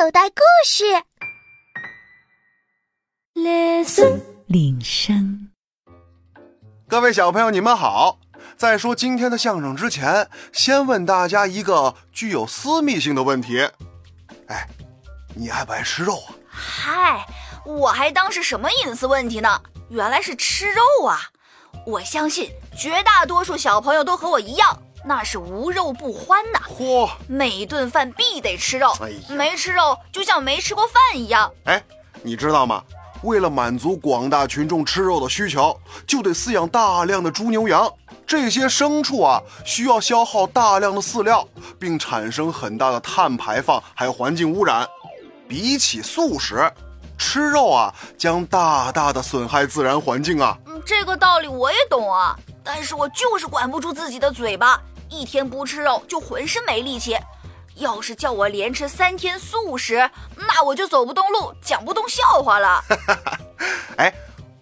口袋故事。Listen，铃声。各位小朋友，你们好。在说今天的相声之前，先问大家一个具有私密性的问题：哎，你爱不爱吃肉啊？嗨，我还当是什么隐私问题呢？原来是吃肉啊！我相信绝大多数小朋友都和我一样。那是无肉不欢呐！嚯，每顿饭必得吃肉，没吃肉就像没吃过饭一样。哎，你知道吗？为了满足广大群众吃肉的需求，就得饲养大量的猪牛羊。这些牲畜啊，需要消耗大量的饲料，并产生很大的碳排放，还有环境污染。比起素食，吃肉啊，将大大的损害自然环境啊。嗯，这个道理我也懂啊，但是我就是管不住自己的嘴巴。一天不吃肉就浑身没力气，要是叫我连吃三天素食，那我就走不动路，讲不动笑话了。哎，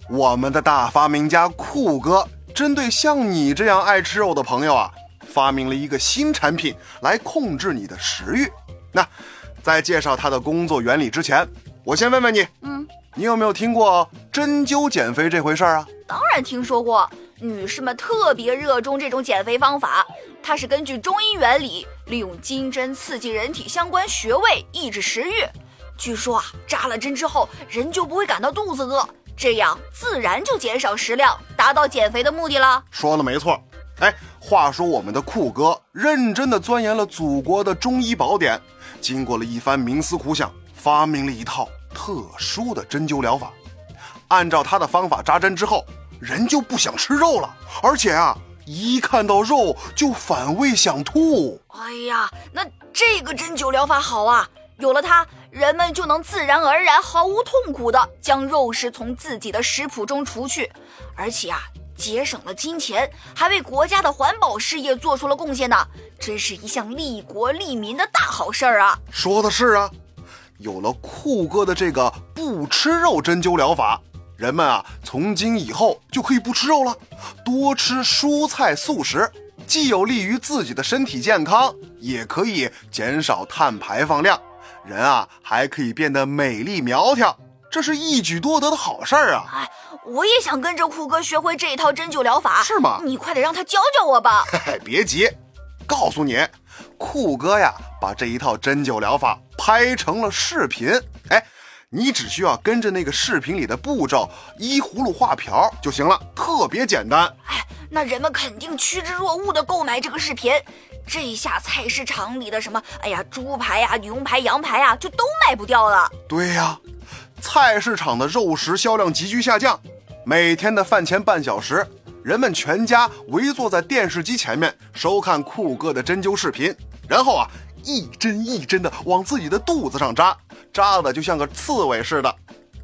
我们的大发明家酷哥针对像你这样爱吃肉的朋友啊，发明了一个新产品来控制你的食欲。那在介绍他的工作原理之前，我先问问你，嗯，你有没有听过针灸减肥这回事儿啊？当然听说过，女士们特别热衷这种减肥方法。它是根据中医原理，利用金针刺激人体相关穴位，抑制食欲。据说啊，扎了针之后，人就不会感到肚子饿，这样自然就减少食量，达到减肥的目的了。说的没错。哎，话说我们的酷哥认真的钻研了祖国的中医宝典，经过了一番冥思苦想，发明了一套特殊的针灸疗法。按照他的方法扎针之后，人就不想吃肉了，而且啊。一看到肉就反胃想吐。哎呀，那这个针灸疗法好啊！有了它，人们就能自然而然、毫无痛苦地将肉食从自己的食谱中除去，而且啊，节省了金钱，还为国家的环保事业做出了贡献呢！真是一项利国利民的大好事儿啊！说的是啊，有了酷哥的这个不吃肉针灸疗法。人们啊，从今以后就可以不吃肉了，多吃蔬菜素食，既有利于自己的身体健康，也可以减少碳排放量。人啊，还可以变得美丽苗条，这是一举多得的好事儿啊！哎，我也想跟着酷哥学会这一套针灸疗法，是吗？你快点让他教教我吧。别急，告诉你，酷哥呀，把这一套针灸疗法拍成了视频。哎。你只需要跟着那个视频里的步骤，依葫芦画瓢就行了，特别简单。哎，那人们肯定趋之若鹜的购买这个视频，这下菜市场里的什么，哎呀，猪排呀、牛排、羊排呀，就都卖不掉了。对呀，菜市场的肉食销量急剧下降，每天的饭前半小时，人们全家围坐在电视机前面收看酷哥的针灸视频，然后啊，一针一针的往自己的肚子上扎。扎的就像个刺猬似的，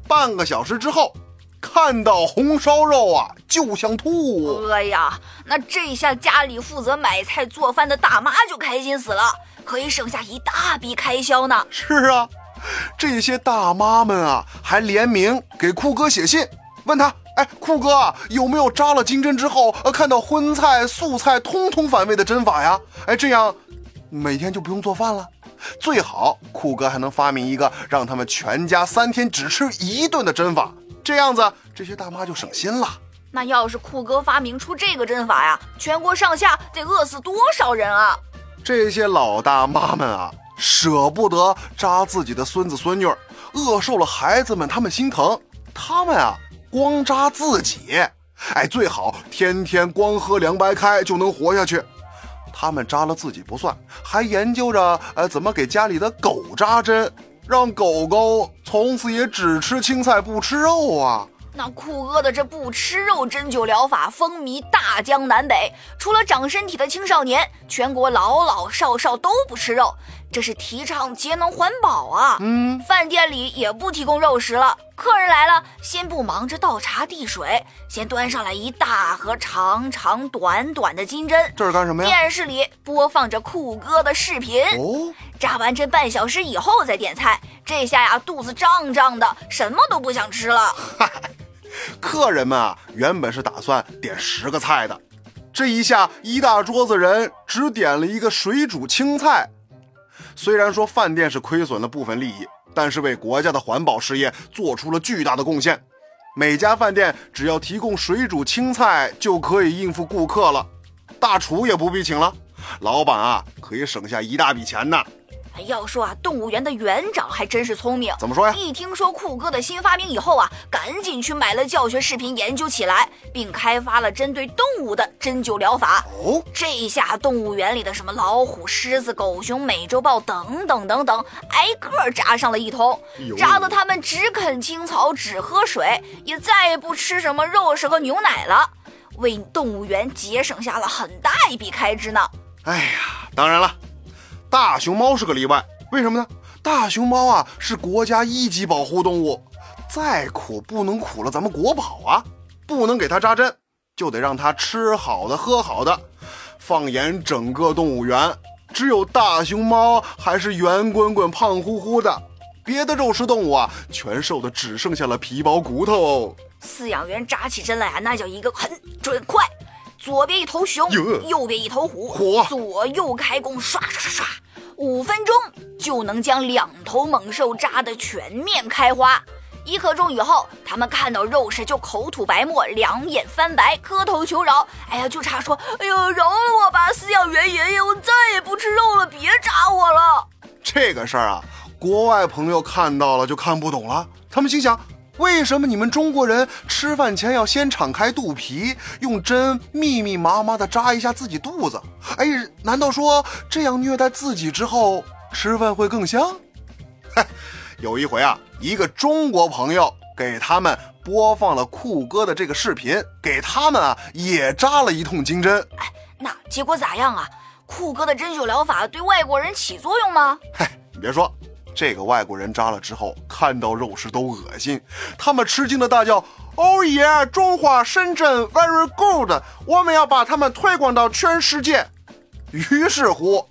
半个小时之后，看到红烧肉啊就想吐。哎呀，那这下家里负责买菜做饭的大妈就开心死了，可以省下一大笔开销呢。是啊，这些大妈们啊还联名给酷哥写信，问他：哎，酷哥啊有没有扎了金针之后，呃，看到荤菜素菜通通反胃的针法呀？哎，这样每天就不用做饭了。最好酷哥还能发明一个让他们全家三天只吃一顿的针法，这样子这些大妈就省心了。那要是酷哥发明出这个针法呀，全国上下得饿死多少人啊！这些老大妈们啊，舍不得扎自己的孙子孙女，饿瘦了孩子们他们心疼，他们啊光扎自己，哎，最好天天光喝凉白开就能活下去。他们扎了自己不算，还研究着呃怎么给家里的狗扎针，让狗狗从此也只吃青菜不吃肉啊。那酷哥的这不吃肉针灸疗法风靡大江南北，除了长身体的青少年，全国老老少少都不吃肉，这是提倡节能环保啊。嗯，饭店里也不提供肉食了，客人来了，先不忙着倒茶递水，先端上来一大盒长长短短的金针。这是干什么呀？电视里播放着酷哥的视频。哦，扎完针半小时以后再点菜，这下呀肚子胀胀的，什么都不想吃了。客人们啊，原本是打算点十个菜的，这一下一大桌子人只点了一个水煮青菜。虽然说饭店是亏损了部分利益，但是为国家的环保事业做出了巨大的贡献。每家饭店只要提供水煮青菜就可以应付顾客了，大厨也不必请了，老板啊可以省下一大笔钱呢。要说啊，动物园的园长还真是聪明。怎么说呀？一听说酷哥的新发明以后啊，赶紧去买了教学视频研究起来，并开发了针对动物的针灸疗法。哦，这下动物园里的什么老虎、狮子、狗熊、美洲豹等等等等，挨个扎上了一通，扎得他们只啃青草、只喝水，也再也不吃什么肉食和牛奶了，为动物园节省下了很大一笔开支呢。哎呀，当然了。大熊猫是个例外，为什么呢？大熊猫啊是国家一级保护动物，再苦不能苦了咱们国宝啊，不能给它扎针，就得让它吃好的喝好的。放眼整个动物园，只有大熊猫还是圆滚滚、胖乎乎的，别的肉食动物啊全瘦的只剩下了皮包骨头。饲养员扎起针来啊，那叫一个狠准快，左边一头熊，右边一头虎，左右开弓，唰唰唰唰。五分钟就能将两头猛兽扎得全面开花，一刻钟以后，他们看到肉食就口吐白沫，两眼翻白，磕头求饶。哎呀，就差说，哎呦，饶了我吧，饲养员爷爷，我再也不吃肉了，别扎我了。这个事儿啊，国外朋友看到了就看不懂了，他们心想。为什么你们中国人吃饭前要先敞开肚皮，用针密密麻麻的扎一下自己肚子？哎，难道说这样虐待自己之后吃饭会更香？有一回啊，一个中国朋友给他们播放了酷哥的这个视频，给他们啊也扎了一通金针。哎，那结果咋样啊？酷哥的针灸疗法对外国人起作用吗？嗨，你别说。这个外国人扎了之后，看到肉食都恶心，他们吃惊的大叫：“：“Oh yeah！！中华深圳 very good，我们要把他们推广到全世界。”于是乎，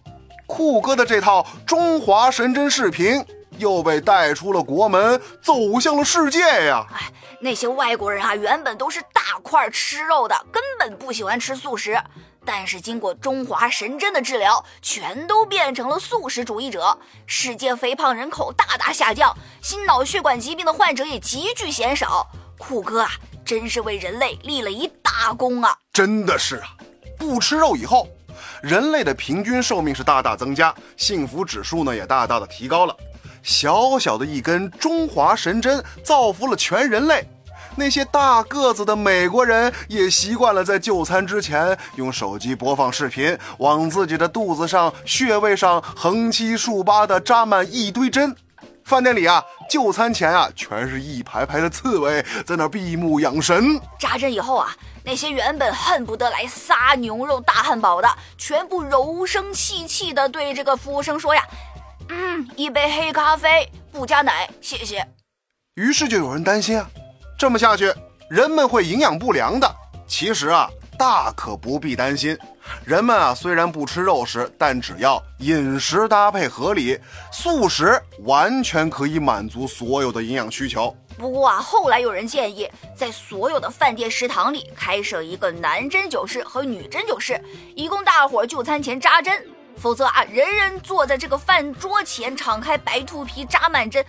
酷哥的这套中华神针视频又被带出了国门，走向了世界呀！哎，那些外国人啊，原本都是大块吃肉的，根本不喜欢吃素食。但是经过中华神针的治疗，全都变成了素食主义者，世界肥胖人口大大下降，心脑血管疾病的患者也急剧减少。酷哥啊，真是为人类立了一大功啊！真的是啊，不吃肉以后，人类的平均寿命是大大增加，幸福指数呢也大大的提高了。小小的一根中华神针，造福了全人类。那些大个子的美国人也习惯了在就餐之前用手机播放视频，往自己的肚子上、穴位上横七竖八的扎满一堆针。饭店里啊，就餐前啊，全是一排排的刺猬在那闭目养神。扎针以后啊，那些原本恨不得来撒牛肉大汉堡的，全部柔声细气的对这个服务生说呀：“嗯，一杯黑咖啡，不加奶，谢谢。”于是就有人担心啊。这么下去，人们会营养不良的。其实啊，大可不必担心。人们啊，虽然不吃肉食，但只要饮食搭配合理，素食完全可以满足所有的营养需求。不过啊，后来有人建议，在所有的饭店食堂里开设一个男针灸室和女针灸室，以供大伙就餐前扎针。否则啊，人人坐在这个饭桌前，敞开白兔皮扎满针，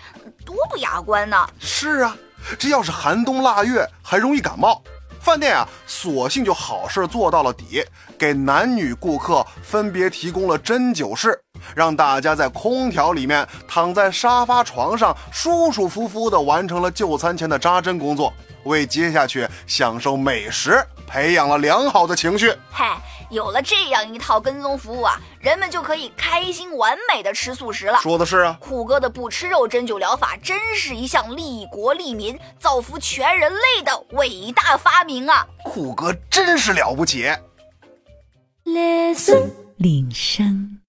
多不雅观呢。是啊。这要是寒冬腊月，还容易感冒。饭店啊，索性就好事做到了底，给男女顾客分别提供了针灸室，让大家在空调里面躺在沙发床上，舒舒服服地完成了就餐前的扎针工作，为接下去享受美食培养了良好的情绪。嗨。有了这样一套跟踪服务啊，人们就可以开心完美的吃素食了。说的是啊，酷哥的不吃肉针灸疗法真是一项利国利民、造福全人类的伟大发明啊！酷哥真是了不起。Listen，铃声。